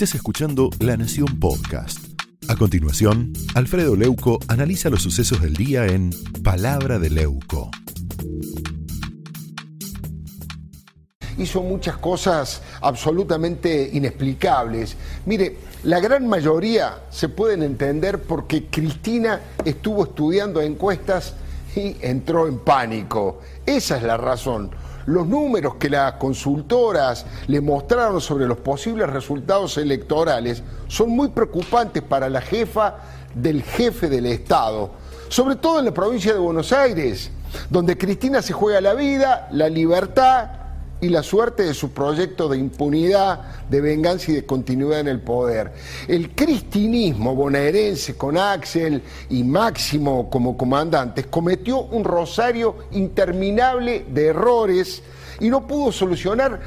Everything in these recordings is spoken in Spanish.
Estás escuchando La Nación Podcast. A continuación, Alfredo Leuco analiza los sucesos del día en Palabra de Leuco. hizo muchas cosas absolutamente inexplicables. Mire, la gran mayoría se pueden entender porque Cristina estuvo estudiando encuestas y entró en pánico. Esa es la razón. Los números que las consultoras le mostraron sobre los posibles resultados electorales son muy preocupantes para la jefa del jefe del Estado, sobre todo en la provincia de Buenos Aires, donde Cristina se juega la vida, la libertad y la suerte de su proyecto de impunidad, de venganza y de continuidad en el poder. El cristinismo bonaerense con Axel y Máximo como comandantes cometió un rosario interminable de errores y no pudo solucionar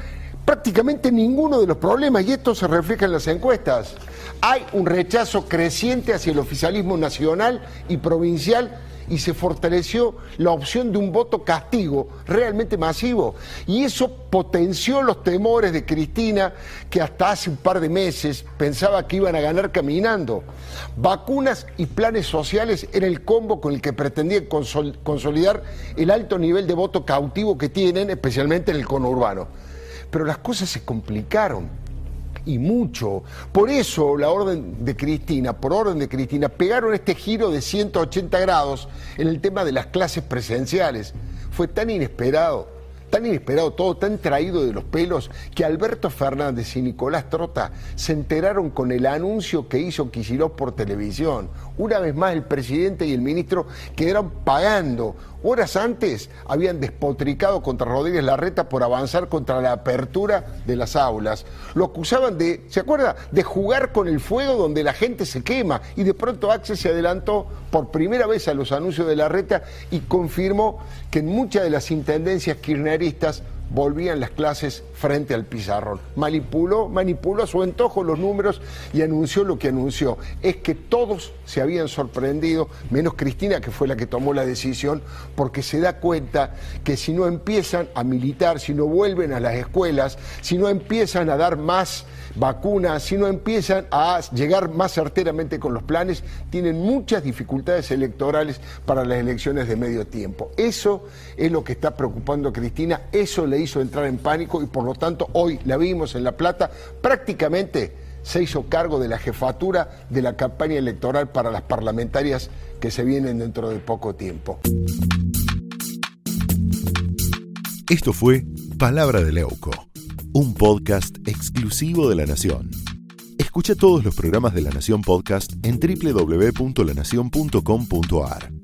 prácticamente ninguno de los problemas y esto se refleja en las encuestas. Hay un rechazo creciente hacia el oficialismo nacional y provincial y se fortaleció la opción de un voto castigo realmente masivo. Y eso potenció los temores de Cristina, que hasta hace un par de meses pensaba que iban a ganar caminando. Vacunas y planes sociales era el combo con el que pretendían consolidar el alto nivel de voto cautivo que tienen, especialmente en el conurbano. Pero las cosas se complicaron y mucho. Por eso la orden de Cristina, por orden de Cristina, pegaron este giro de 180 grados en el tema de las clases presenciales. Fue tan inesperado tan inesperado todo, tan traído de los pelos, que Alberto Fernández y Nicolás Trota se enteraron con el anuncio que hizo Kicillof por televisión. Una vez más el presidente y el ministro quedaron pagando. Horas antes habían despotricado contra Rodríguez Larreta por avanzar contra la apertura de las aulas. Lo acusaban de, ¿se acuerda? De jugar con el fuego donde la gente se quema. Y de pronto Axel se adelantó por primera vez a los anuncios de Larreta y confirmó que en muchas de las intendencias kirchneristas volvían las clases frente al pizarrón. Manipuló, manipuló a su antojo los números y anunció lo que anunció. Es que todos se habían sorprendido, menos Cristina, que fue la que tomó la decisión, porque se da cuenta que si no empiezan a militar, si no vuelven a las escuelas, si no empiezan a dar más vacunas, si no empiezan a llegar más certeramente con los planes, tienen muchas dificultades electorales para las elecciones de medio tiempo. Eso es lo que está preocupando a Cristina, eso le hizo entrar en pánico y por lo tanto hoy la vimos en La Plata prácticamente se hizo cargo de la jefatura de la campaña electoral para las parlamentarias que se vienen dentro de poco tiempo. Esto fue Palabra de Leuco un podcast exclusivo de La Nación. Escucha todos los programas de La Nación Podcast en www.lanacion.com.ar.